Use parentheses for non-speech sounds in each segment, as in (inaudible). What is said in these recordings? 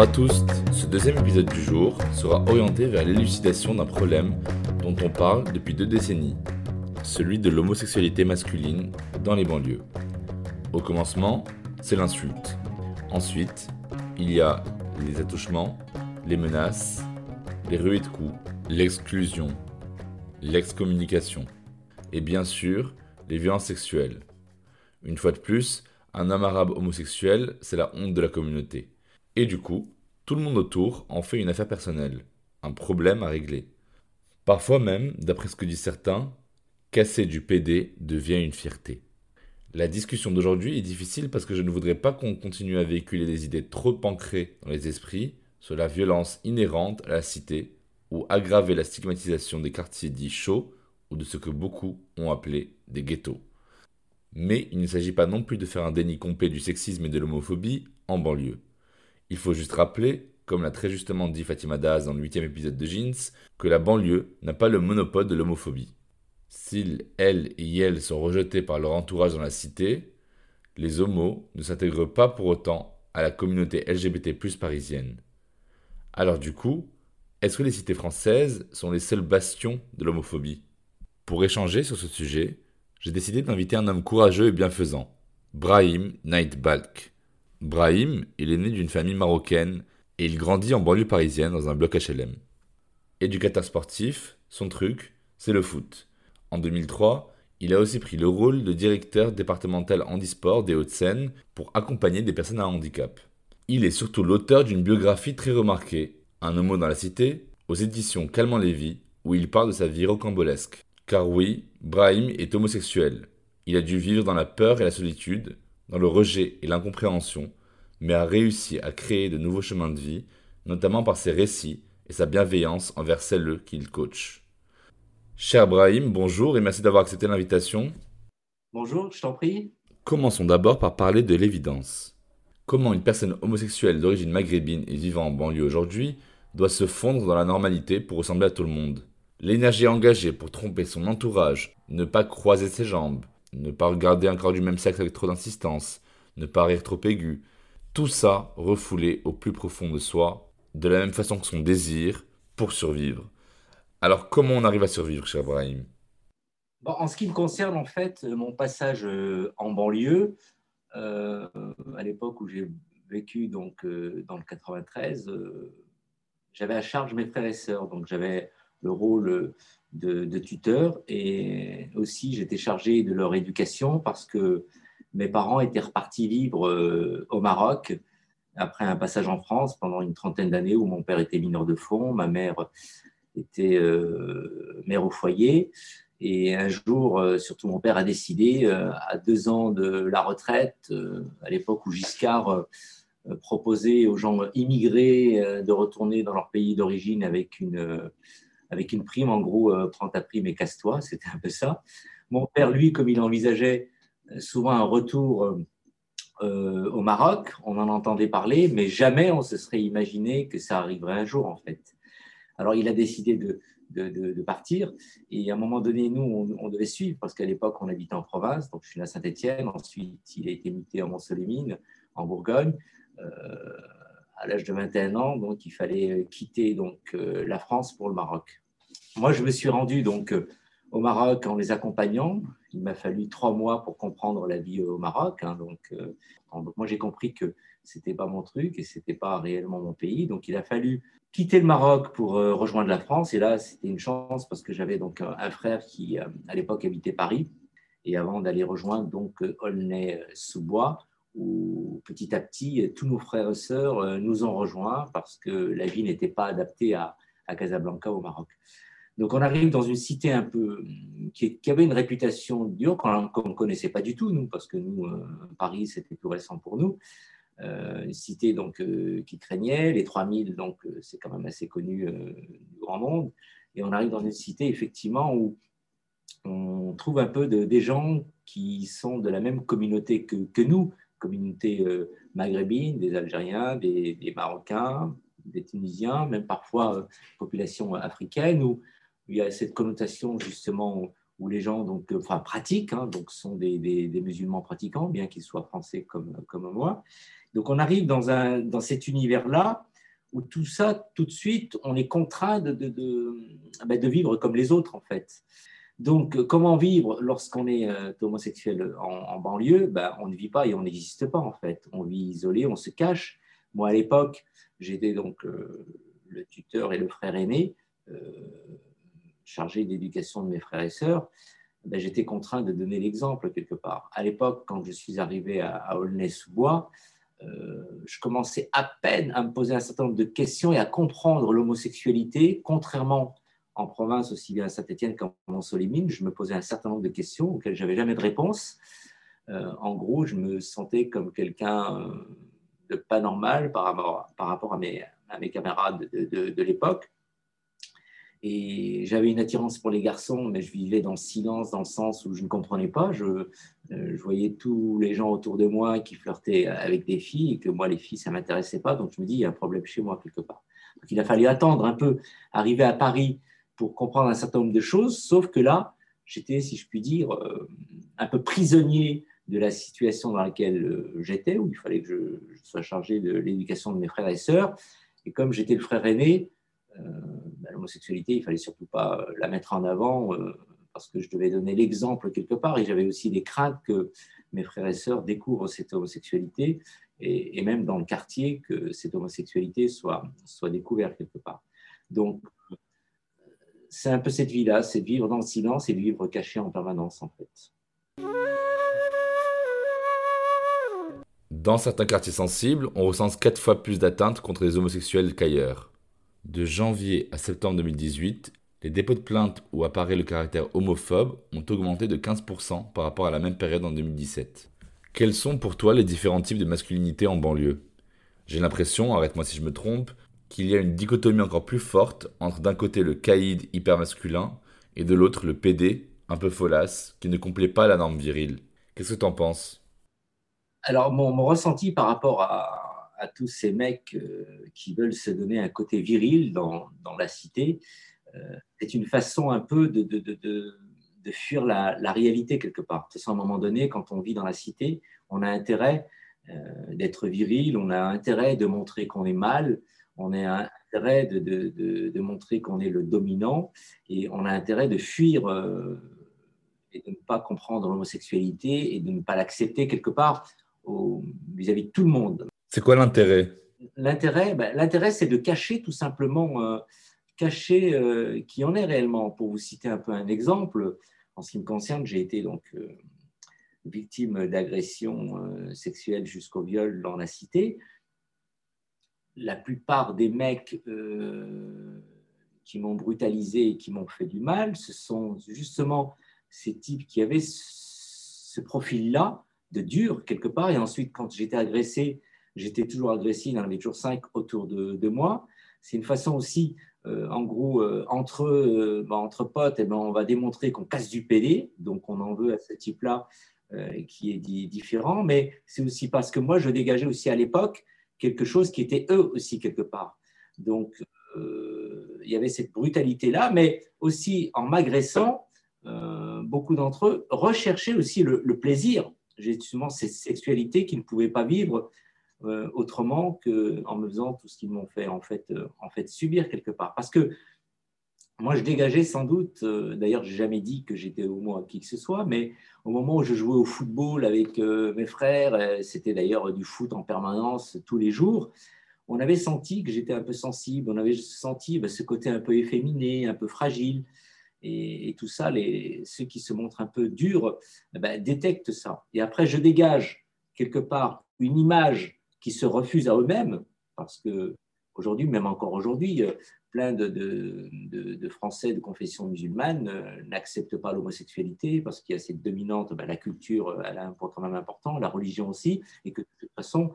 Bonjour à tous, ce deuxième épisode du jour sera orienté vers l'élucidation d'un problème dont on parle depuis deux décennies, celui de l'homosexualité masculine dans les banlieues. Au commencement, c'est l'insulte. Ensuite, il y a les attouchements, les menaces, les ruées de coups, l'exclusion, l'excommunication et bien sûr les violences sexuelles. Une fois de plus, un homme arabe homosexuel, c'est la honte de la communauté. Et du coup, tout le monde autour en fait une affaire personnelle, un problème à régler. Parfois même, d'après ce que disent certains, casser du PD devient une fierté. La discussion d'aujourd'hui est difficile parce que je ne voudrais pas qu'on continue à véhiculer des idées trop ancrées dans les esprits sur la violence inhérente à la cité ou aggraver la stigmatisation des quartiers dits chauds ou de ce que beaucoup ont appelé des ghettos. Mais il ne s'agit pas non plus de faire un déni complet du sexisme et de l'homophobie en banlieue. Il faut juste rappeler, comme l'a très justement dit Fatima Daz dans le huitième épisode de Jeans, que la banlieue n'a pas le monopole de l'homophobie. S'ils, elles et elles sont rejetés par leur entourage dans la cité, les homos ne s'intègrent pas pour autant à la communauté LGBT parisienne. Alors du coup, est-ce que les cités françaises sont les seuls bastions de l'homophobie? Pour échanger sur ce sujet, j'ai décidé d'inviter un homme courageux et bienfaisant, Brahim Nightbalk. Brahim, il est né d'une famille marocaine et il grandit en banlieue parisienne dans un bloc HLM. Éducateur sportif, son truc, c'est le foot. En 2003, il a aussi pris le rôle de directeur départemental handisport des Hauts-de-Seine pour accompagner des personnes à handicap. Il est surtout l'auteur d'une biographie très remarquée, Un homo dans la cité, aux éditions Calmant Lévy, où il parle de sa vie rocambolesque. Car oui, Brahim est homosexuel. Il a dû vivre dans la peur et la solitude, dans le rejet et l'incompréhension, mais a réussi à créer de nouveaux chemins de vie, notamment par ses récits et sa bienveillance envers celles qu'il coach. Cher Brahim, bonjour et merci d'avoir accepté l'invitation. Bonjour, je t'en prie. Commençons d'abord par parler de l'évidence. Comment une personne homosexuelle d'origine maghrébine et vivant en banlieue aujourd'hui doit se fondre dans la normalité pour ressembler à tout le monde L'énergie engagée pour tromper son entourage, ne pas croiser ses jambes, ne pas regarder un corps du même sexe avec trop d'insistance, ne pas rire trop aigu, tout ça refoulé au plus profond de soi, de la même façon que son désir pour survivre. Alors comment on arrive à survivre, cher Brahim? En ce qui me concerne, en fait, mon passage euh, en banlieue, euh, à l'époque où j'ai vécu donc, euh, dans le 93, j'avais à charge mes frères et sœurs, donc j'avais le rôle de, tuteur et aussi j'étais chargé de leur éducation parce que mes parents étaient repartis vivre euh, au Maroc après un passage en France pendant une trentaine d'années où mon père était mineur de fond, ma mère était euh, mère au foyer. Et un jour, euh, surtout mon père a décidé, à deux ans de la retraite, à l'époque où Giscard proposait aux gens immigrés de retourner dans leur pays d'origine avec une avec une prime, en gros, euh, prends ta prime et casse-toi, (laughs) c'était un peu ça. Mon père, lui, comme il envisageait euh, souvent un retour euh, au Maroc, on en entendait parler, mais jamais on se serait imaginé que ça arriverait un jour, en fait. Alors, il a décidé de, de, partir. Et à un moment donné, nous, on, devait suivre, parce qu'à l'époque, on habitait en province. Donc, je suis à Saint-Étienne. Ensuite, il a été muté à mont en Bourgogne à l'âge de 21 ans, donc il fallait quitter donc euh, la France pour le Maroc. Moi, je me suis rendu donc euh, au Maroc en les accompagnant. Il m'a fallu trois mois pour comprendre la vie au Maroc. Hein, euh, donc, moi, j'ai compris que c'était pas mon truc et c'était pas réellement mon pays. Donc, il a fallu quitter le Maroc pour rejoindre la France. Et là, c'était une chance parce que j'avais donc un frère qui, à l'époque, habitait Paris. Et avant d'aller rejoindre donc Aulnay-sous-Bois, où petit à petit, tous nos frères et sœurs nous ont rejoints parce que la vie n'était pas adaptée à Casablanca au Maroc. Donc on arrive dans une cité un peu qui, avait une réputation dure qu'on ne connaissait pas du tout nous, parce que nous euh, Paris c'était tout récent pour nous. Euh, une cité donc euh, qui craignait. Les 3000 donc c'est quand même assez connu du grand monde. Et on arrive dans une cité effectivement où on trouve un peu de, des gens qui sont de la même communauté que, nous, communauté maghrébine, des Algériens, des, Marocains, des Tunisiens, même parfois population africaine, il y a cette connotation justement où les gens donc, enfin, pratiquent, hein, donc sont des, des, musulmans pratiquants, bien qu'ils soient français comme, comme moi. Donc on arrive dans, un, dans cet univers-là où tout ça, tout de suite, on est contraint de, de, de, ben, vivre comme les autres en fait. Donc, comment vivre lorsqu'on est euh, homosexuel en, banlieue? Ben, On ne vit pas et on n'existe pas en fait. On vit isolé, on se cache. Moi, à l'époque, j'étais donc euh, le tuteur et le frère aîné. Euh, chargé d'éducation de mes frères et sœurs, ben, j'étais contraint de donner l'exemple quelque part. À l'époque, quand je suis arrivé à, Aulnay-sous-Bois, euh, je commençais à peine à me poser un certain nombre de questions et à comprendre l'homosexualité, contrairement en province, aussi bien à Saint-Étienne qu'en Solimine, je me posais un certain nombre de questions auxquelles j'avais jamais de réponse. Euh, en gros, je me sentais comme quelqu'un euh, de pas normal par rapport, à, mes, à camarades de, de, de l'époque. Et j'avais une attirance pour les garçons, mais je vivais dans le silence, dans le sens où je ne comprenais pas. Je, euh, voyais tous les gens autour de moi qui flirtaient avec des filles et que moi, les filles, ça ne m'intéressait pas. Donc je me dis, il y a un problème chez moi quelque part. Donc il a fallu attendre un peu, arriver à Paris pour comprendre un certain nombre de choses, sauf que là, j'étais, si je puis dire, euh, un peu prisonnier de la situation dans laquelle euh, j'étais, où il fallait que je, sois chargé de l'éducation de mes frères et sœurs. Et comme j'étais le frère aîné, l'homosexualité, il fallait surtout pas la mettre en avant euh, parce que je devais donner l'exemple quelque part et j'avais aussi des craintes que mes frères et sœurs découvrent cette homosexualité et, même dans le quartier que cette homosexualité soit, soit découverte quelque part. Donc, c'est un peu cette vie-là, c'est vivre dans le silence et vivre caché en permanence en fait. Dans certains quartiers sensibles, on recense quatre fois plus d'atteintes contre les homosexuels qu'ailleurs. De janvier à septembre 2018, les dépôts de plainte où apparaît le caractère homophobe ont augmenté de 15% par rapport à la même période en 2017. Quels sont pour toi les différents types de masculinité en banlieue? J'ai l'impression, arrête-moi si je me trompe, qu'il y a une dichotomie encore plus forte entre d'un côté le caïd hyper masculin et de l'autre le PD un peu folasse qui ne complaît pas la norme virile. Qu'est-ce que tu en penses? Alors mon, ressenti par rapport à, à tous ces mecs euh, qui veulent se donner un côté viril dans, la cité. Euh, c'est une façon un peu de, fuir la, réalité quelque part. C'est à un moment donné, quand on vit dans la cité, on a intérêt euh, d'être viril, on a intérêt de montrer qu'on est mal, on a intérêt de, montrer qu'on est le dominant et on a intérêt de fuir et de ne pas comprendre l'homosexualité et de ne pas l'accepter quelque part vis-à-vis -vis de tout le monde. C'est quoi l'intérêt? L'intérêt, ben, l'intérêt, c'est de cacher tout simplement, euh, cacher euh, qui en est réellement. Pour vous citer un peu un exemple, en ce qui me concerne, j'ai été donc euh, victime d'agressions sexuelles jusqu'au viol dans la cité. La plupart des mecs qui m'ont brutalisé et qui m'ont fait du mal, ce sont justement ces types qui avaient ce profil-là de dur quelque part. Et ensuite, quand j'étais agressé, j'étais toujours agressif, il y en avait toujours cinq autour de, moi. C'est une façon aussi, euh, en gros, euh, entre, euh, bah, entre potes, eh ben, on va démontrer qu'on casse du PD, donc on en veut à ce type-là qui est différent, mais c'est aussi parce que moi, je dégageais aussi à l'époque quelque chose qui était eux aussi quelque part. Donc, il y avait cette brutalité-là, mais aussi en m'agressant, beaucoup d'entre eux recherchaient aussi le, le plaisir, justement cette sexualité qu'ils ne pouvaient pas vivre autrement qu'en me faisant tout ce qu'ils m'ont fait en fait, euh, en fait subir quelque part. Parce que moi, je dégageais sans doute, euh, d'ailleurs, j'ai jamais dit que j'étais homo à qui que ce soit, mais au moment où je jouais au football avec mes frères, c'était d'ailleurs du foot en permanence tous les jours, on avait senti que j'étais un peu sensible, on avait senti bah, ce côté un peu efféminé, un peu fragile. Et, tout ça, les, ceux qui se montrent un peu durs bah, détectent ça. Et après, je dégage quelque part une image qui se refuse à eux-mêmes, parce que aujourd'hui, même encore aujourd'hui, euh, plein de, Français de confession musulmane euh, n'acceptent pas l'homosexualité parce qu'il y a cette dominante, ben, la culture elle a un point quand même important, la religion aussi, et que de toute façon,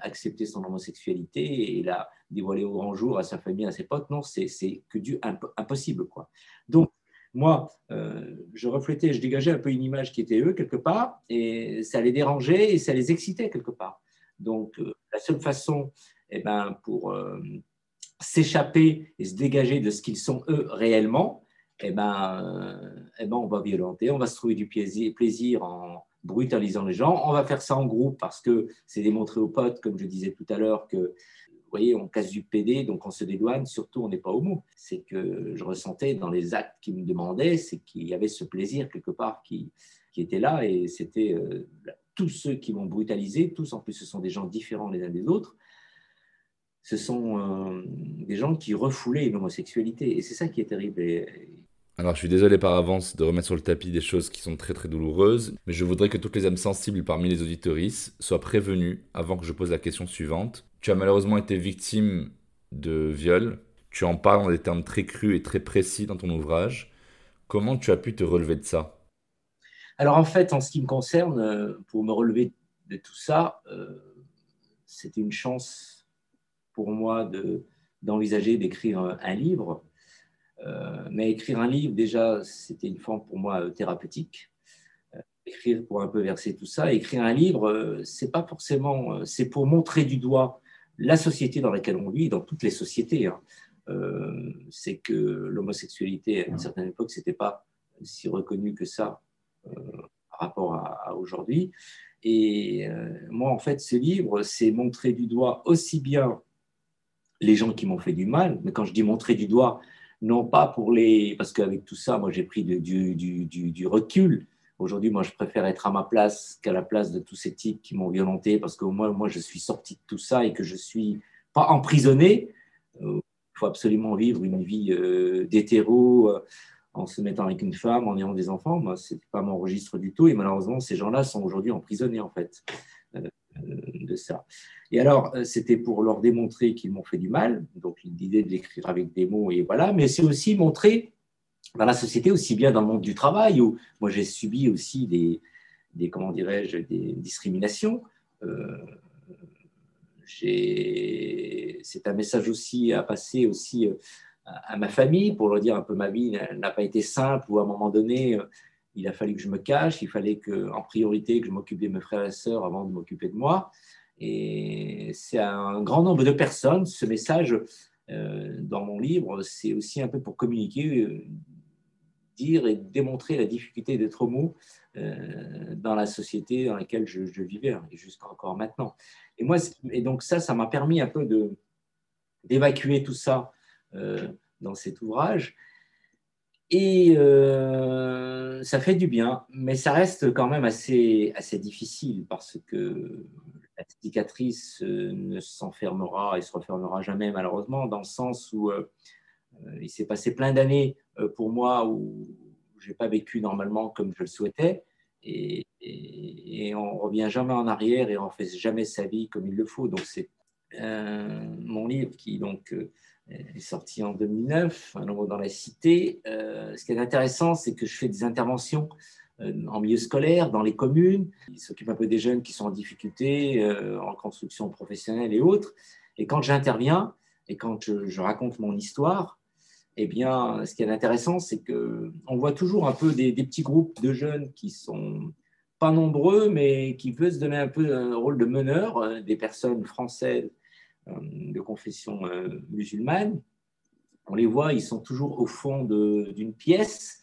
accepter son homosexualité et la dévoiler au grand jour à sa famille, à ses potes, non, c'est que du impossible. Quoi. Donc, moi, euh, je reflétais, je dégageais un peu une image qui était eux quelque part, et ça les dérangeait et ça les excitait quelque part. Donc, euh, la seule façon, eh ben, pour euh, s'échapper et se dégager de ce qu'ils sont eux réellement, eh ben, eh ben, on va violenter, on va se trouver du plaisir, en brutalisant les gens. On va faire ça en groupe parce que c'est démontré aux potes, comme je disais tout à l'heure, que vous voyez, on casse du PD, donc on se dédouane, surtout on n'est pas homo. C'est que je ressentais dans les actes qui me demandaient, c'est qu'il y avait ce plaisir quelque part qui, qui était là, et c'était euh, tous ceux qui m'ont brutalisé, tous en plus ce sont des gens différents les uns des autres, ce sont euh, des gens qui refoulaient l'homosexualité, et c'est ça qui est terrible. alors je suis désolé par avance de remettre sur le tapis des choses qui sont très très douloureuses, mais je voudrais que toutes les âmes sensibles parmi les auditorices soient prévenues avant que je pose la question suivante. Tu as malheureusement été victime de viol. Tu en parles dans des termes très crus et très précis dans ton ouvrage. Comment tu as pu te relever de ça? Alors en fait, en ce qui me concerne, euh, pour me relever de tout ça, euh, c'était une chance pour moi d'envisager d'écrire un livre. Euh, mais écrire un livre, déjà, c'était une forme pour moi thérapeutique écrire pour un peu verser tout ça. Écrire un livre, c'est pas forcément, c'est pour montrer du doigt la société dans laquelle on vit, dans toutes les sociétés, hein, euh, c'est que l'homosexualité, à une certaine époque, c'était pas si reconnu que ça par rapport à, aujourd'hui. Et euh, moi, en fait, ce livre, c'est montrer du doigt aussi bien les gens qui m'ont fait du mal, mais quand je dis montrer du doigt, non pas pour les... Parce qu'avec tout ça, moi, j'ai pris du, recul Aujourd'hui, moi, je préfère être à ma place qu'à la place de tous ces types qui m'ont violenté parce que moi, moi, je suis sorti de tout ça et que je suis pas emprisonné. Euh, il faut absolument vivre une vie euh, d'hétéro euh, en se mettant avec une femme, en ayant des enfants. Moi, ce n'est pas mon registre du tout. Et malheureusement, ces gens-là sont aujourd'hui emprisonnés, en fait, de ça. Et alors, c'était pour leur démontrer qu'ils m'ont fait du mal. Donc, l'idée de l'écrire avec des mots, et voilà. Mais c'est aussi montrer dans la société, aussi bien dans le monde du travail, où moi j'ai subi aussi des, comment dirais-je, des discriminations. Euh, c'est un message aussi à passer aussi euh, à, ma famille pour leur dire un peu ma vie n'a pas été simple ou à un moment donné euh, il a fallu que je me cache, il fallait que en priorité que je m'occupe de mes frères et sœurs avant de m'occuper de moi. Et c'est un grand nombre de personnes. Ce message dans mon livre, c'est aussi un peu pour communiquer dire et démontrer la difficulté d'être homo euh, dans la société dans laquelle je, vivais, hein, et jusqu'à encore maintenant. Et, moi, et donc ça, ça m'a permis un peu d'évacuer tout ça euh, dans cet ouvrage. Et euh, ça fait du bien, mais ça reste quand même assez, assez difficile parce que la cicatrice ne s'enfermera et se refermera jamais malheureusement, dans le sens où il s'est passé plein d'années euh, pour moi où je n'ai pas vécu normalement comme je le souhaitais. Et, on ne revient jamais en arrière et on ne fait jamais sa vie comme il le faut. Donc, c'est euh, mon livre qui donc, euh, est sorti en 2009, Un homme dans la cité. ce qui est intéressant, c'est que je fais des interventions en milieu scolaire, dans les communes. Il s'occupe un peu des jeunes qui sont en difficulté, en construction professionnelle et autres. Et quand j'interviens et quand je raconte mon histoire, eh bien, ce qui est intéressant, c'est qu'on voit toujours un peu des, petits groupes de jeunes qui sont pas nombreux, mais qui peuvent se donner un peu un rôle de meneur, euh, des personnes françaises euh, de confession euh, musulmane. On les voit, ils sont toujours au fond d'une pièce.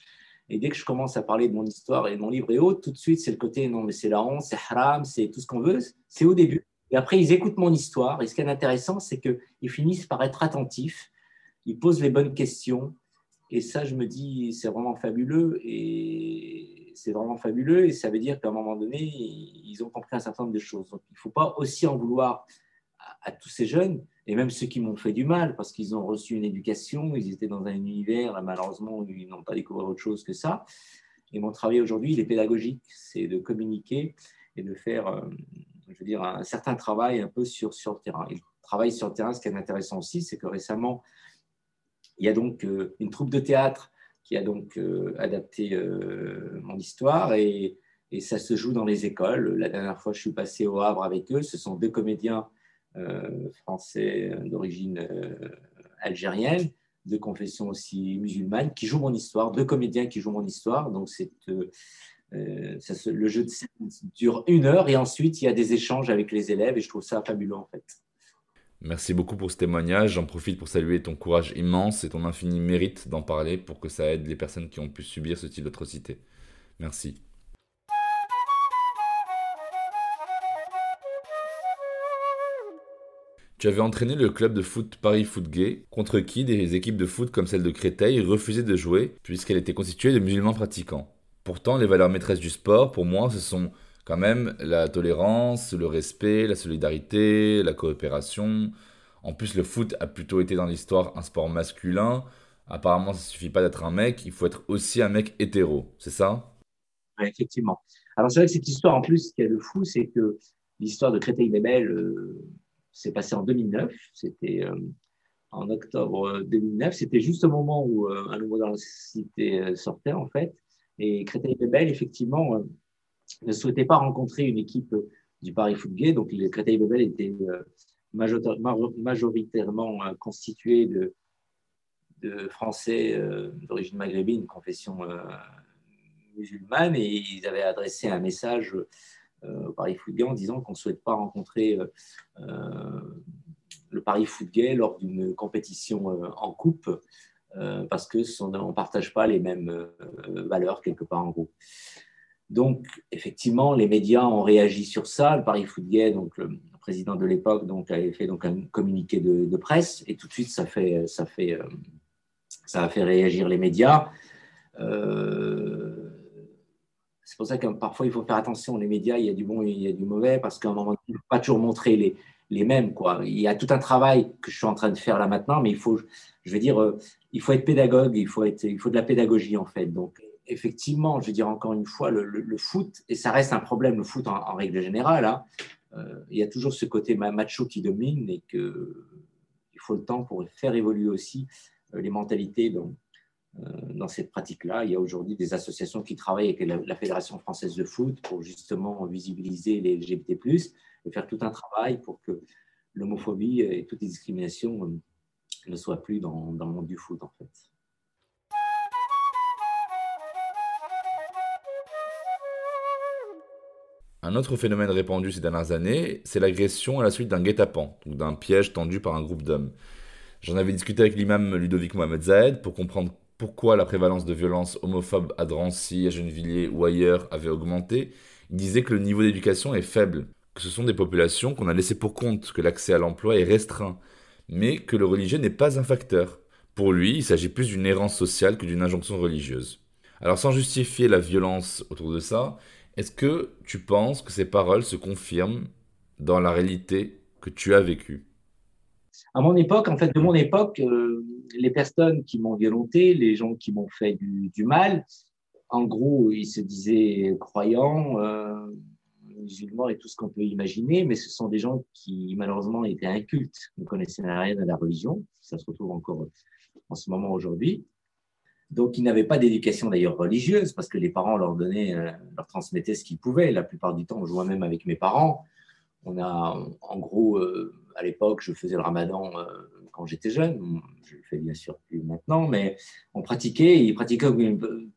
Et dès que je commence à parler de mon histoire et de mon livre et autres, tout de suite, c'est le côté non, mais c'est la honte, c'est haram, c'est tout ce qu'on veut. C'est au début. Et après, ils écoutent mon histoire. Et ce qui est intéressant, c'est qu'ils finissent par être attentifs il pose les bonnes questions. Et ça, je me dis, c'est vraiment fabuleux. Et c'est vraiment fabuleux. Et ça veut dire qu'à un moment donné, ils ont compris un certain nombre de choses. Donc, il ne faut pas aussi en vouloir à, tous ces jeunes, et même ceux qui m'ont fait du mal, parce qu'ils ont reçu une éducation, ils étaient dans un univers, là, malheureusement, où ils n'ont pas découvert autre chose que ça. Et mon travail aujourd'hui, il est pédagogique. C'est de communiquer et de faire, euh, je veux dire, un certain travail un peu sur, sur le terrain. Il travaille sur le terrain. Ce qui est intéressant aussi, c'est que récemment, il y a donc une troupe de théâtre qui a donc adapté mon histoire et, et, ça se joue dans les écoles. La dernière fois, je suis passé au Havre avec eux. Ce sont deux comédiens français d'origine algérienne de confession aussi musulmane, qui jouent mon histoire, deux comédiens qui jouent mon histoire. Donc, c'est, euh, euh, le jeu de scène dure une heure et ensuite, il y a des échanges avec les élèves et je trouve ça fabuleux en fait. Merci beaucoup pour ce témoignage. J'en profite pour saluer ton courage immense et ton infini mérite d'en parler pour que ça aide les personnes qui ont pu subir ce type d'atrocité. Merci. Tu avais entraîné le club de foot Paris Foot Gay, contre qui des équipes de foot comme celle de Créteil refusaient de jouer puisqu'elle était constituée de musulmans pratiquants. Pourtant, les valeurs maîtresses du sport, pour moi, ce sont quand même la tolérance, le respect, la solidarité, la coopération. En plus, le foot a plutôt été dans l'histoire un sport masculin. Apparemment, ça ne suffit pas d'être un mec, il faut être aussi un mec hétéro, c'est ça? Effectivement. Alors c'est vrai que cette histoire, en plus, ce qui est le fou, c'est que l'histoire de Créteil-les-Belles, euh, c'est passé en 2009. C'était euh, en octobre 2009. Euh, C'était juste au moment où euh, un nouveau dans la cité sortait, en fait. Et Créteil-Bebel, effectivement, ne souhaitait pas rencontrer une équipe du Paris Foot Gay. Donc, les Créteil-Bebel était majoritairement constitué de, Français d'origine maghrébine, confession musulmane, et ils avaient adressé un message au Paris Foot Gay en disant qu'on ne souhaite pas rencontrer euh, euh, le Paris Foot Gay lors d'une compétition en coupe parce que on ne partage pas les mêmes valeurs quelque part en groupe. Donc, effectivement, les médias ont réagi sur ça. Le Paris Foot Gay, donc le président de l'époque, avait fait donc un communiqué de, presse, et tout de suite, ça fait, ça fait, ça a fait réagir les médias. C'est pour ça que parfois il faut faire attention. Les médias, il y a du bon et il y a du mauvais parce qu'à un moment, il ne faut pas toujours montrer les, les mêmes. Quoi. Il y a tout un travail que je suis en train de faire là maintenant, mais il faut, je dire, euh, il faut être pédagogue, il faut, être, il faut de la pédagogie en fait. Donc, effectivement, je veux dire encore une fois, le, foot, et ça reste un problème, le foot en, règle générale, hein, euh, il y a toujours ce côté macho qui domine et qu'il faut le temps pour faire évoluer aussi euh, les mentalités. Dans cette pratique-là. Il y a aujourd'hui des associations qui travaillent avec la, Fédération française de foot pour justement visibiliser les LGBT+, et faire tout un travail pour que l'homophobie et toutes les discriminations euh, ne soient plus dans, dans le monde du foot, en fait. Un autre phénomène répandu ces dernières années, c'est l'agression à la suite d'un guet-apens, d'un piège tendu par un groupe d'hommes. J'en avais discuté avec l'imam Ludovic Mohamed Zahed pour comprendre pourquoi la prévalence de violences homophobes à Drancy, à Gennevilliers ou ailleurs avait augmenté, il disait que le niveau d'éducation est faible, que ce sont des populations qu'on a laissées pour compte, que l'accès à l'emploi est restreint, mais que le religieux n'est pas un facteur. Pour lui, il s'agit plus d'une errance sociale que d'une injonction religieuse. Alors sans justifier la violence autour de ça, est-ce que tu penses que ces paroles se confirment dans la réalité que tu as vécue? À mon époque, en fait, de mon époque, euh, les personnes qui m'ont violenté, les gens qui m'ont fait du, mal, en gros, ils se disaient croyants, euh, musulmans et tout ce qu'on peut imaginer, mais ce sont des gens qui, malheureusement, étaient incultes, ne connaissaient rien à la religion. Ça se retrouve encore en ce moment aujourd'hui. Donc, ils n'avaient pas d'éducation d'ailleurs religieuse parce que les parents leur donnaient, euh, leur transmettaient ce qu'ils pouvaient. La plupart du temps, je vois même avec mes parents, on a en gros à l'époque, je faisais le ramadan euh, quand j'étais jeune. Je le fais bien sûr plus maintenant, mais on pratiquait, ils pratiquaient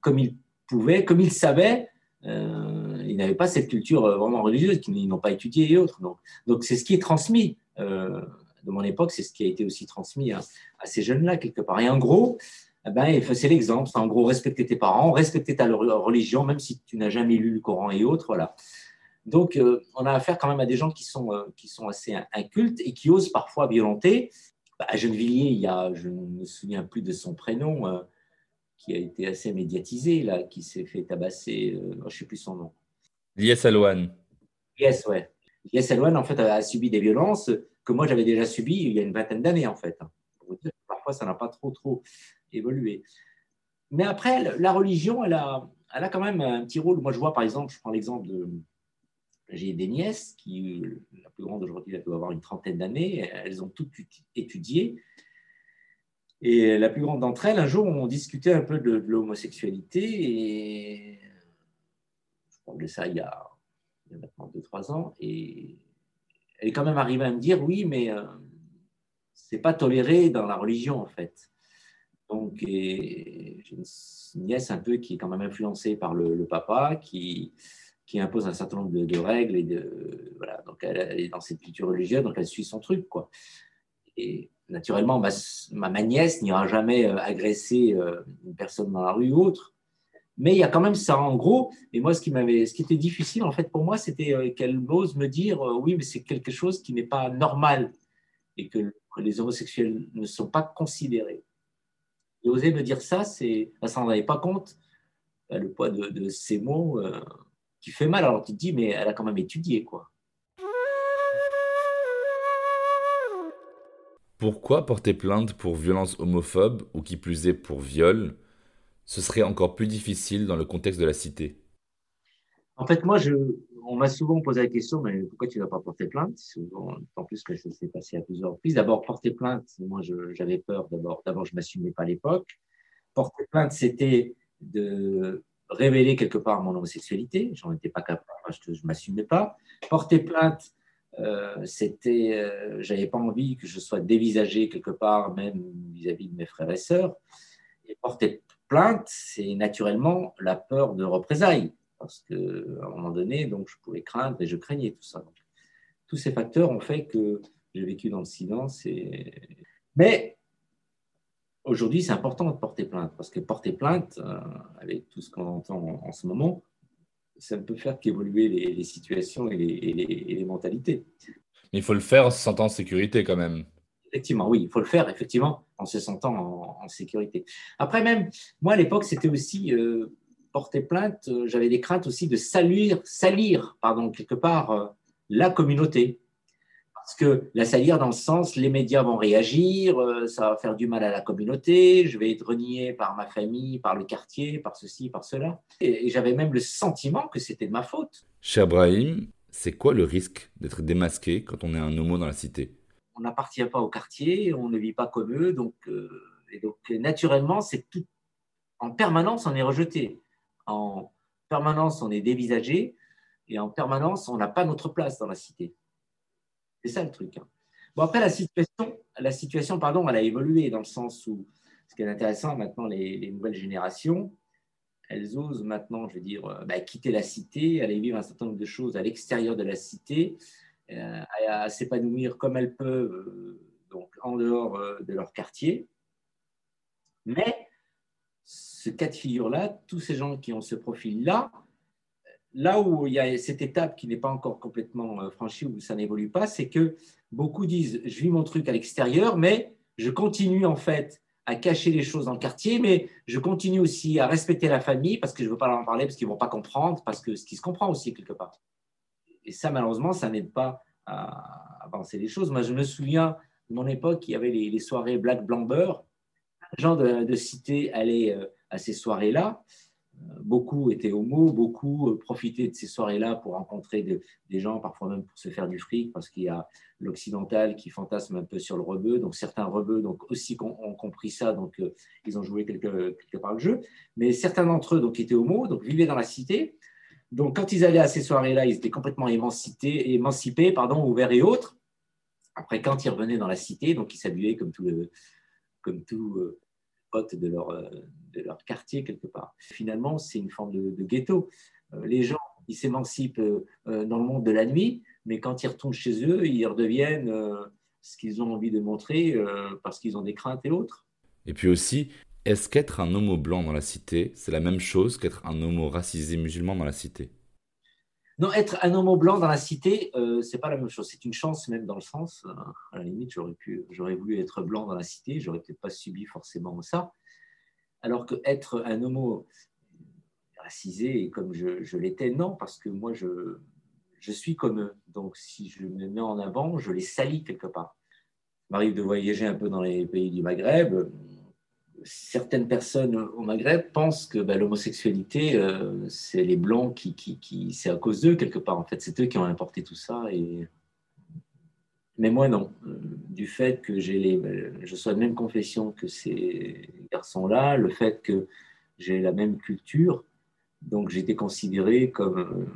comme ils pouvaient, comme ils savaient. Euh, ils n'avaient pas cette culture euh, vraiment religieuse, qu'ils n'ont pas étudié et autres. Donc, c'est ce qui est transmis. de mon époque, c'est ce qui a été aussi transmis à, ces jeunes-là, quelque part. Et en gros, eh ben, c'est l'exemple. En gros, respecter tes parents, respecter ta religion, même si tu n'as jamais lu le Coran et autres. Voilà. Donc, euh, on a affaire quand même à des gens qui sont, euh, qui sont assez incultes et qui osent parfois violenter. Bah, à Gennevilliers, il y a, je ne me souviens plus de son prénom, euh, qui a été assez médiatisé, là, qui s'est fait tabasser, je ne sais plus son nom. Lies Alouane. Yes, ouais. Lies Alouane, en fait, a, subi des violences que moi, j'avais déjà subies il y a une vingtaine d'années, en fait. Parfois, ça n'a pas trop, trop évolué. Mais après, la religion, elle a, elle a quand même un petit rôle. Moi, je vois, par exemple, je prends l'exemple de j'ai des nièces qui, la plus grande aujourd'hui, elle doit avoir une trentaine d'années, elles ont toutes étudié. Et la plus grande d'entre elles, un jour, on discutait un peu de, l'homosexualité et je parle de ça il y a, maintenant 2-3 ans. Et elle est quand même arrivée à me dire oui, mais euh, c'est pas toléré dans la religion en fait. Donc, j'ai une nièce un peu qui est quand même influencée par le, papa, qui, qui, impose un certain nombre de, règles. Et de, voilà, donc, elle, est dans cette culture religieuse, donc elle suit son truc. Quoi. Et naturellement, ma, ma, nièce n'ira jamais euh, agresser euh, une personne dans la rue ou autre. Mais il y a quand même ça, en gros. Et moi, ce qui, m'avait, ce qui était difficile, en fait, pour moi, c'était euh, qu'elle ose me dire oui, mais c'est quelque chose qui n'est pas normal et que les homosexuels ne sont pas considérés. Et oser me dire ça, c'est, elle s'en avait pas compte, le poids de, ces mots qui fait mal. Alors tu te dis, mais elle a quand même étudié, quoi. Pourquoi porter plainte pour violence homophobe ou qui plus est pour viol Ce serait encore plus difficile dans le contexte de la cité? En fait, moi, je, on m'a souvent posé la question, mais pourquoi tu n'as pas porté plainte? En plus que ça s'est passé à plusieurs reprises. D'abord, porter plainte, moi j'avais peur d'abord. D'abord, je ne m'assumais pas à l'époque. Porter plainte, c'était de révéler quelque part mon homosexualité. J'en étais pas capable, je ne m'assumais pas. Porter plainte, euh, c'était, euh, j'avais pas envie que je sois dévisagé quelque part, même vis-à-vis -vis de mes frères et sœurs. Et porter plainte, c'est naturellement la peur de représailles parce qu'à un moment donné, donc, je pouvais craindre et je craignais tout ça. tous ces facteurs ont fait que j'ai vécu dans le silence. Mais aujourd'hui, c'est important de porter plainte, parce que porter plainte, euh, avec tout ce qu'on entend en, ce moment, ça ne peut faire qu'évoluer les, situations et les, mentalités. Mais il faut le faire en se sentant en sécurité quand même. Effectivement, oui, il faut le faire, effectivement, en se sentant en, sécurité. Après même, moi, à l'époque, c'était aussi... Euh, porter plainte, euh, j'avais des craintes aussi de salir, salir pardon, quelque part la communauté. Parce que la salir dans le sens, les médias vont réagir, euh, ça va faire du mal à la communauté, je vais être renié par ma famille, par le quartier, par ceci, par cela. Et, j'avais même le sentiment que c'était de ma faute. Cher Brahim, c'est quoi le risque d'être démasqué quand on est un homo dans la cité? On n'appartient pas au quartier, on ne vit pas comme eux, donc, et donc naturellement, c'est tout. En permanence, on est rejeté en permanence, on est dévisagé et en permanence, on n'a pas notre place dans la cité. C'est ça le truc. Hein. Bon, après, la situation, la situation pardon, elle a évolué dans le sens où, ce qui est intéressant maintenant, les, nouvelles générations, elles osent maintenant, je veux dire, euh, bah, quitter la cité, aller vivre un certain nombre de choses à l'extérieur de la cité, euh, à, s'épanouir comme elles peuvent, euh, donc en dehors de leur quartier. Mais ce cas de figure-là, tous ces gens qui ont ce profil-là, là où il y a cette étape qui n'est pas encore complètement euh, franchie, où ça n'évolue pas, c'est que beaucoup disent, je vis mon truc à l'extérieur, mais je continue en fait à cacher les choses dans le quartier, mais je continue aussi à respecter la famille parce que je ne veux pas leur en parler, parce qu'ils ne vont pas comprendre, parce que ce qui se comprend aussi quelque part. Et ça, malheureusement, ça n'aide pas à avancer les choses. Moi, je me souviens de mon époque, il y avait les, soirées Black Blamber. Les gens de, cité allaient euh, à ces soirées-là. Euh, beaucoup étaient homo, beaucoup euh, profitaient de ces soirées-là pour rencontrer des gens, parfois même pour se faire du fric, parce qu'il y a l'occidental qui fantasme un peu sur le rebeu. Donc certains rebeux donc, aussi ont compris ça, donc euh, ils ont joué quelque, part le jeu. Mais certains d'entre eux donc, étaient homo, donc vivaient dans la cité. Donc quand ils allaient à ces soirées-là, ils étaient complètement émancipés, émancipés pardon, ouverts et autres. Après, quand ils revenaient dans la cité, donc ils s'habillaient comme tout, le, comme tout potes de leur, euh, de leur quartier quelque part. Finalement, c'est une forme de, ghetto. Euh, les gens, ils s'émancipent euh, dans le monde de la nuit, mais quand ils retournent chez eux, ils redeviennent ce qu'ils ont envie de montrer parce qu'ils ont des craintes et autres. Et puis aussi, est-ce qu'être un homo blanc dans la cité, c'est la même chose qu'être un homo racisé musulman dans la cité? Non, être un homme blanc dans la cité, euh, c'est pas la même chose. C'est une chance même dans le sens. Euh, à la limite, j'aurais pu, j'aurais voulu être blanc dans la cité, j'aurais peut-être pas subi forcément ça. Alors que être un homo racisé, comme je, l'étais, non, parce que moi, je, je suis comme eux. Donc, si je me mets en avant, je les salis quelque part. Il m'arrive de voyager un peu dans les pays du Maghreb. Certaines personnes au Maghreb pensent que bah, l'homosexualité, euh, c'est les Blancs qui, qui, c'est à cause d'eux quelque part. En fait, c'est eux qui ont importé tout ça. Mais moi, non. Euh, du fait que j'ai les, je sois de même confession que ces garçons-là, le fait que j'ai la même culture, donc j'étais considéré comme euh,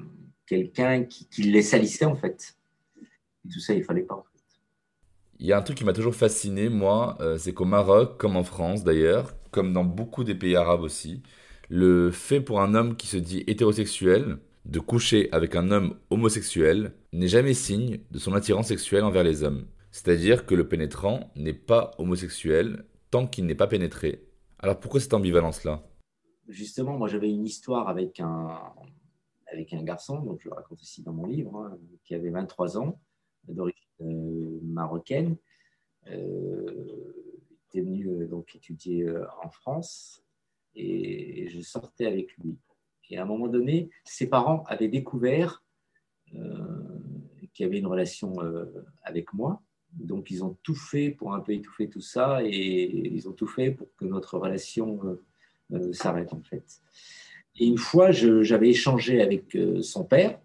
quelqu'un qui, qui, les salissait en fait. Et tout ça, il fallait pas. Il y a un truc qui m'a toujours fasciné, moi, euh, c'est qu'au Maroc, comme en France d'ailleurs, comme dans beaucoup des pays arabes aussi, le fait pour un homme qui se dit hétérosexuel de coucher avec un homme homosexuel n'est jamais signe de son attirance sexuelle envers les hommes. C'est-à-dire que le pénétrant n'est pas homosexuel tant qu'il n'est pas pénétré. Alors pourquoi cette ambivalence-là? Justement, moi j'avais une histoire avec un, avec un garçon, donc je le raconte ici dans mon livre, hein, qui avait 23 ans, marocaine. Euh, était venu euh, donc étudier en France et je sortais avec lui. Et à un moment donné, ses parents avaient découvert qu'il y avait une relation avec moi. Donc, ils ont tout fait pour un peu étouffer tout ça et ils ont tout fait pour que notre relation s'arrête, en fait. Et une fois, j'avais échangé avec son père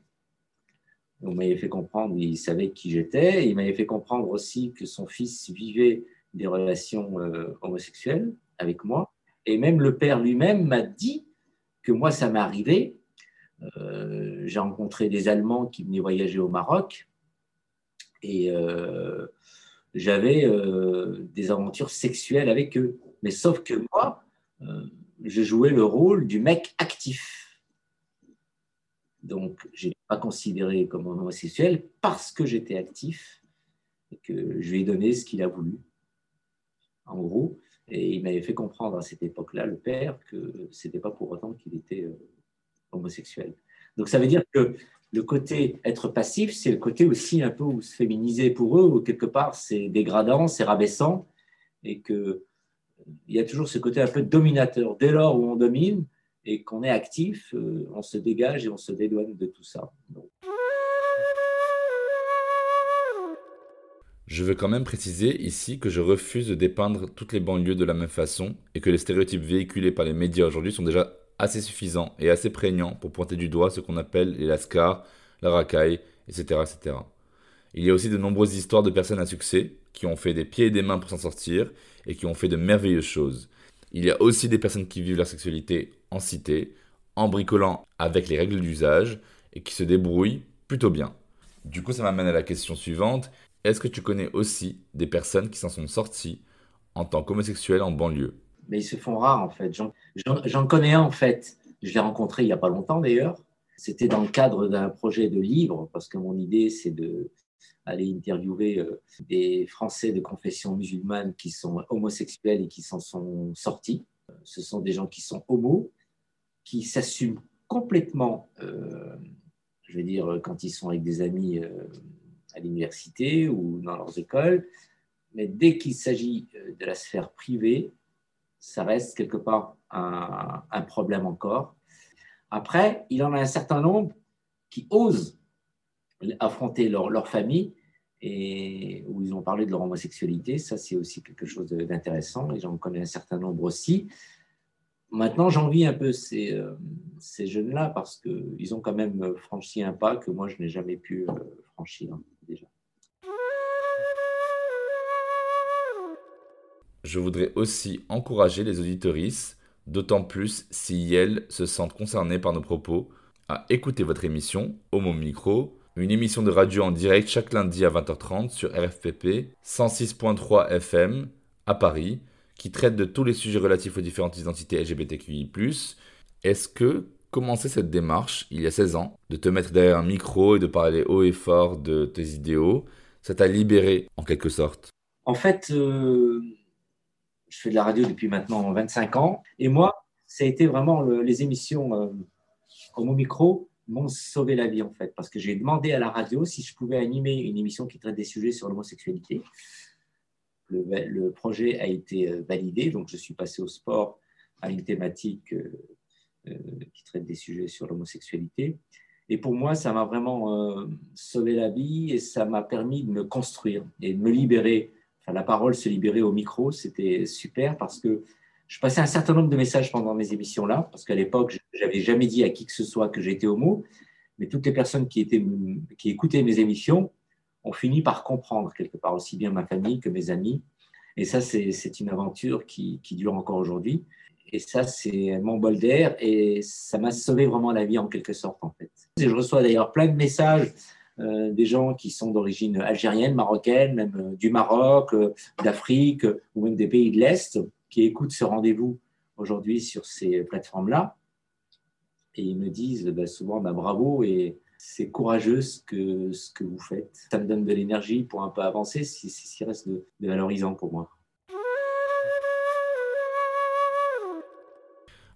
on m'avait fait comprendre, il savait qui j'étais. Il m'avait fait comprendre aussi que son fils vivait des relations euh, homosexuelles avec moi. Et même le père lui-même m'a dit que moi, ça m'est arrivé. Euh, j'ai rencontré des Allemands qui venaient voyager au Maroc et euh, j'avais des aventures sexuelles avec eux. Mais sauf que moi, je jouais le rôle du mec actif. Donc, je n'ai pas considéré comme homosexuel parce que j'étais actif et que je lui ai donné ce qu'il a voulu, en gros. Et il m'avait fait comprendre à cette époque-là, le père, que ce n'était pas pour autant qu'il était euh, homosexuel. Donc, ça veut dire que le côté être passif, c'est le côté aussi un peu se féminiser pour eux, ou quelque part c'est dégradant, c'est rabaissant, et qu'il y a toujours ce côté un peu dominateur. Dès lors où on domine, et qu'on est actif, euh, on se dégage et on se dédouane de tout ça. Je veux quand même préciser ici que je refuse de dépeindre toutes les banlieues de la même façon et que les stéréotypes véhiculés par les médias aujourd'hui sont déjà assez suffisants et assez prégnants pour pointer du doigt ce qu'on appelle les lascars, la racaille, etc., etc. Il y a aussi de nombreuses histoires de personnes à succès qui ont fait des pieds et des mains pour s'en sortir et qui ont fait de merveilleuses choses. Il y a aussi des personnes qui vivent leur sexualité en cité, en bricolant avec les règles d'usage et qui se débrouillent plutôt bien. Du coup, ça m'amène à la question suivante. Est-ce que tu connais aussi des personnes qui s'en sont sorties en tant qu'homosexuels en banlieue? Mais ils se font rares en fait. J'en connais un en fait. Je l'ai rencontré il n'y a pas longtemps d'ailleurs. C'était dans le cadre d'un projet de livre parce que mon idée c'est de interviewer euh, des Français de confession musulmane qui sont homosexuels et qui s'en sont sortis. Ce sont des gens qui sont homos, qui s'assument complètement, euh, je veux dire, quand ils sont avec des amis euh, à l'université ou dans leurs écoles, mais dès qu'il s'agit de la sphère privée, ça reste quelque part un, problème encore. Après, il en a un certain nombre qui osent affronter leur famille et où ils ont parlé de leur homosexualité. Ça, c'est aussi quelque chose d'intéressant et j'en connais un certain nombre aussi. Maintenant, j'envie un peu ces, euh, jeunes-là parce qu'ils ont quand même franchi un pas que moi, je n'ai jamais pu euh, franchir déjà. Je voudrais aussi encourager les auditorices, d'autant plus si elles se sentent concernées par nos propos, à écouter votre émission Homo Micro une émission de radio en direct chaque lundi à 20h30 sur RFPP 106.3 FM à Paris, qui traite de tous les sujets relatifs aux différentes identités LGBTQI. Est-ce que commencer cette démarche, il y a 16 ans, de te mettre derrière un micro et de parler haut et fort de tes idéaux, ça t'a libéré en quelque sorte? En fait, euh, je fais de la radio depuis maintenant 25 ans, et moi, ça a été vraiment les émissions euh, au micro m'ont sauvé la vie en fait, parce que j'ai demandé à la radio si je pouvais animer une émission qui traite des sujets sur l'homosexualité. Le, projet a été euh, validé, donc je suis passé au sport à une thématique euh, euh, qui traite des sujets sur l'homosexualité. Et pour moi, ça m'a vraiment sauvé la vie et ça m'a permis de me construire et de me libérer. Enfin, la parole se libérer au micro, c'était super parce que Je passais un certain nombre de messages pendant mes émissions-là, parce qu'à l'époque, je n'avais jamais dit à qui que ce soit que j'étais homo, mais toutes les personnes qui, étaient, qui écoutaient mes émissions ont fini par comprendre quelque part, aussi bien ma famille que mes amis. Et ça, c'est une aventure qui, qui dure encore aujourd'hui. Et ça, c'est mon bol d'air et ça m'a sauvé vraiment la vie en quelque sorte, en fait. Et je reçois d'ailleurs plein de messages euh, des gens qui sont d'origine algérienne, marocaine, même euh, du Maroc, euh, d'Afrique ou même des pays de l'Est qui écoutent ce rendez-vous aujourd'hui sur ces plateformes-là. Et ils me disent bah, souvent bah, bravo et c'est courageux ce que, ce que vous faites. Ça me donne de l'énergie pour un peu avancer, c'est ce qui reste de valorisant pour moi.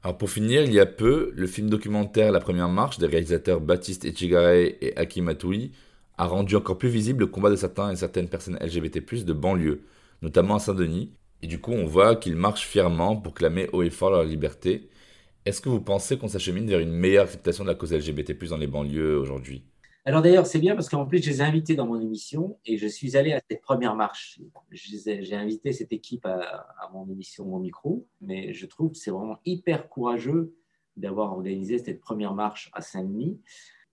Alors pour finir, il y a peu, le film documentaire La Première Marche des réalisateurs Baptiste Etchigare et Hakim Atoui a rendu encore plus visible le combat de certains et certaines personnes LGBT+, de banlieue, notamment à Saint-Denis, et du coup on voit qu'ils marchent fièrement pour clamer haut et fort leur liberté. Est-ce que vous pensez qu'on s'achemine vers une meilleure acceptation de la cause LGBT+, dans les banlieues aujourd'hui? Alors d'ailleurs, c'est bien parce qu'en plus, je les ai invités dans mon émission et je suis allé à cette première marche. J'ai invité cette équipe à, mon émission au micro, mais je trouve que c'est vraiment hyper courageux d'avoir organisé cette première marche à Saint-Denis.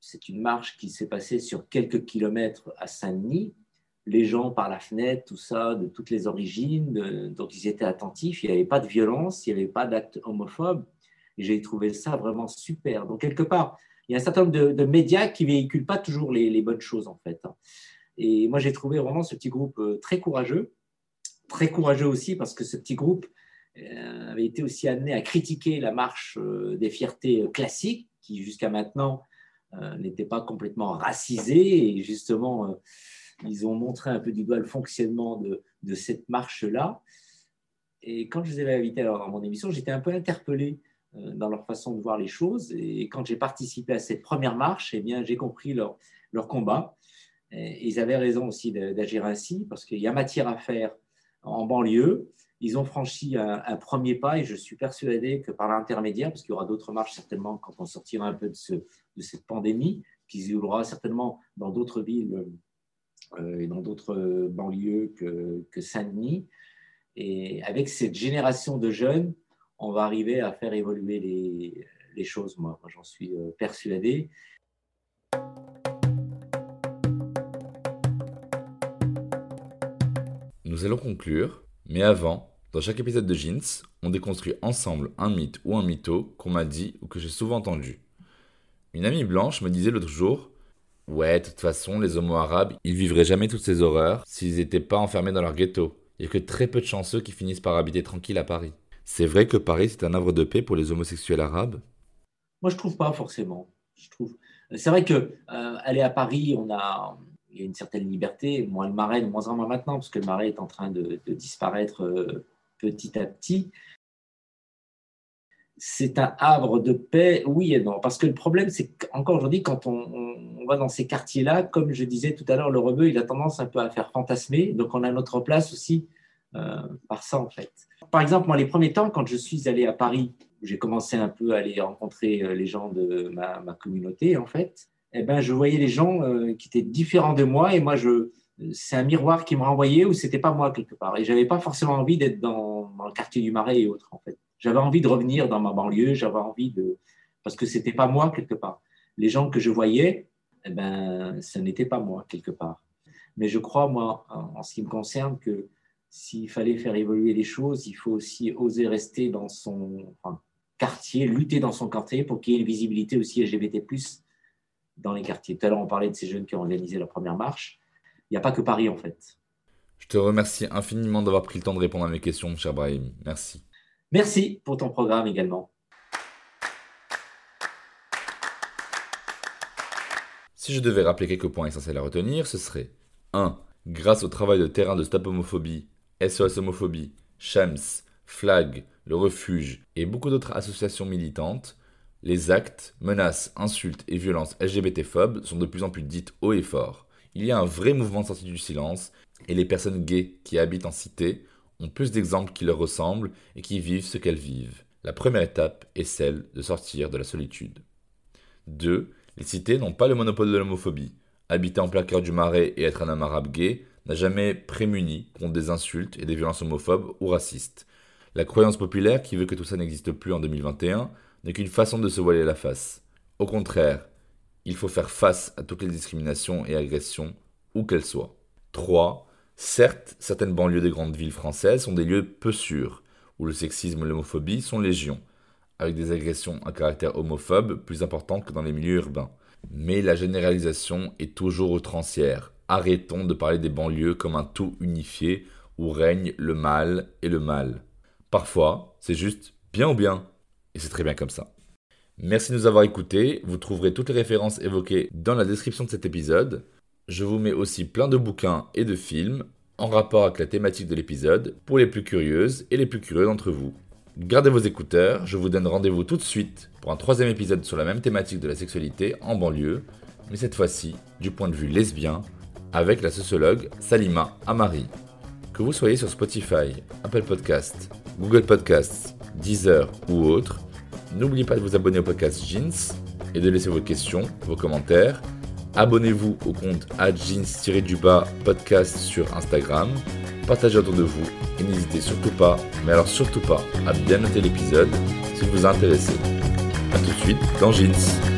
C'est une marche qui s'est passée sur quelques kilomètres à Saint-Denis. Les gens par la fenêtre, tout ça, de toutes les origines, donc ils étaient attentifs. Il n'y avait pas de violence, il n'y avait pas d'acte homophobe. Et j'ai trouvé ça vraiment super. Donc quelque part, il y a un certain nombre de, médias qui véhiculent pas toujours les, bonnes choses en fait. Et moi j'ai trouvé vraiment ce petit groupe euh, très courageux, très courageux aussi parce que ce petit groupe euh, avait été aussi amené à critiquer la marche euh, des fiertés classiques qui jusqu'à maintenant n'était pas complètement racisée et justement ils ont montré un peu du doigt le fonctionnement de, de cette marche-là. Et quand je les avais invités à mon émission, j'étais un peu interpellé dans leur façon de voir les choses. Et quand j'ai participé à cette première marche, eh bien, j'ai compris leur, combat. Ils avaient raison aussi d'agir ainsi, parce qu'il y a matière à faire en banlieue. Ils ont franchi un, premier pas et je suis persuadé que par l'intermédiaire, parce qu'il y aura d'autres marches certainement quand on sortira un peu de, ce, de cette pandémie, qui se déroulera certainement dans d'autres villes euh, et dans d'autres banlieues que, que Saint-Denis. Et avec cette génération de jeunes, on va arriver à faire évoluer les, choses, moi, j'en suis euh, persuadé. Nous allons conclure, mais avant, dans chaque épisode de Jeans, on déconstruit ensemble un mythe ou un mytho qu'on m'a dit ou que j'ai souvent entendu. Une amie blanche me disait l'autre jour Ouais, de toute façon, les homos arabes, ils vivraient jamais toutes ces horreurs s'ils n'étaient pas enfermés dans leur ghetto. Il n'y a que très peu de chanceux qui finissent par habiter tranquille à Paris. C'est vrai que Paris, c'est un havre de paix pour les homosexuels arabes? Moi, je trouve pas forcément. Trouve. C'est vrai que euh, aller à Paris, on a, il y a une certaine liberté. Moi, le Marais, de moins en moins maintenant, parce que le Marais est en train de, disparaître euh, petit à petit. C'est un havre de paix, oui et non. Parce que le problème, c'est qu'encore aujourd'hui, quand on, va dans ces quartiers-là, comme je disais tout à l'heure, le rebeu, il a tendance un peu à faire fantasmer. Donc, on a notre place aussi par ça, en fait par exemple, moi, les premiers temps, quand je suis allé à Paris, j'ai commencé un peu à aller rencontrer euh, les gens de ma, communauté, en fait, eh ben, je voyais les gens euh, qui étaient différents de moi et moi, je, c'est un miroir qui me renvoyait où c'était pas moi quelque part. Et j'avais pas forcément envie d'être dans, le quartier du Marais et autres, en fait. J'avais envie de revenir dans ma banlieue, j'avais envie de. Parce que c'était pas moi quelque part. Les gens que je voyais, eh ben, ce n'était pas moi quelque part. Mais je crois, moi, en ce qui me concerne, que s'il fallait faire évoluer les choses, il faut aussi oser rester dans son quartier, lutter dans son quartier pour qu'il y ait une visibilité aussi LGBT, dans les quartiers. Tout à l'heure, on parlait de ces jeunes qui ont organisé leur première marche. Il n'y a pas que Paris, en fait. Je te remercie infiniment d'avoir pris le temps de répondre à mes questions, cher Brahim. Merci. Merci pour ton programme également. Si je devais rappeler quelques points essentiels à retenir, ce serait 1. Grâce au travail de terrain de Stop Homophobie SOS Homophobie, Shams, Flag, Le Refuge et beaucoup d'autres associations militantes, les actes, menaces, insultes et violences LGBT-phobes sont de plus en plus dites haut et fort. Il y a un vrai mouvement de du silence et les personnes gays qui habitent en cité ont plus d'exemples qui leur ressemblent et qui vivent ce qu'elles vivent. La première étape est celle de sortir de la solitude. 2. Les cités n'ont pas le monopole de l'homophobie. Habiter en plein cœur du marais et être un homme arabe gay n'a jamais prémuni contre des insultes et des violences homophobes ou racistes. La croyance populaire qui veut que tout ça n'existe plus en 2021 n'est qu'une façon de se voiler la face. Au contraire, il faut faire face à toutes les discriminations et agressions, où qu'elles soient. 3. Certes, certaines banlieues des grandes villes françaises sont des lieux peu sûrs, où le sexisme et l'homophobie sont légion, avec des agressions à caractère homophobe plus importantes que dans les milieux urbains. Mais la généralisation est toujours outrancière. Arrêtons de parler des banlieues comme un tout unifié où règne le mal et le mal. Parfois, c'est juste bien ou bien, et c'est très bien comme ça. Merci de nous avoir écoutés, vous trouverez toutes les références évoquées dans la description de cet épisode. Je vous mets aussi plein de bouquins et de films en rapport avec la thématique de l'épisode pour les plus curieuses et les plus curieux d'entre vous. Gardez vos écouteurs, je vous donne rendez-vous tout de suite pour un troisième épisode sur la même thématique de la sexualité en banlieue, mais cette fois-ci du point de vue lesbien, avec la sociologue Salima Amari. Que vous soyez sur Spotify, Apple Podcasts, Google Podcasts, Deezer ou autre, n'oubliez pas de vous abonner au podcast Jeans et de laisser vos questions, vos commentaires. Abonnez-vous au compte jeans-du-bas podcast sur Instagram partagez autour de vous et n'hésitez surtout pas, mais alors surtout pas, à bien noter l'épisode s'il vous a intéressé. A tout de suite dans Jeans.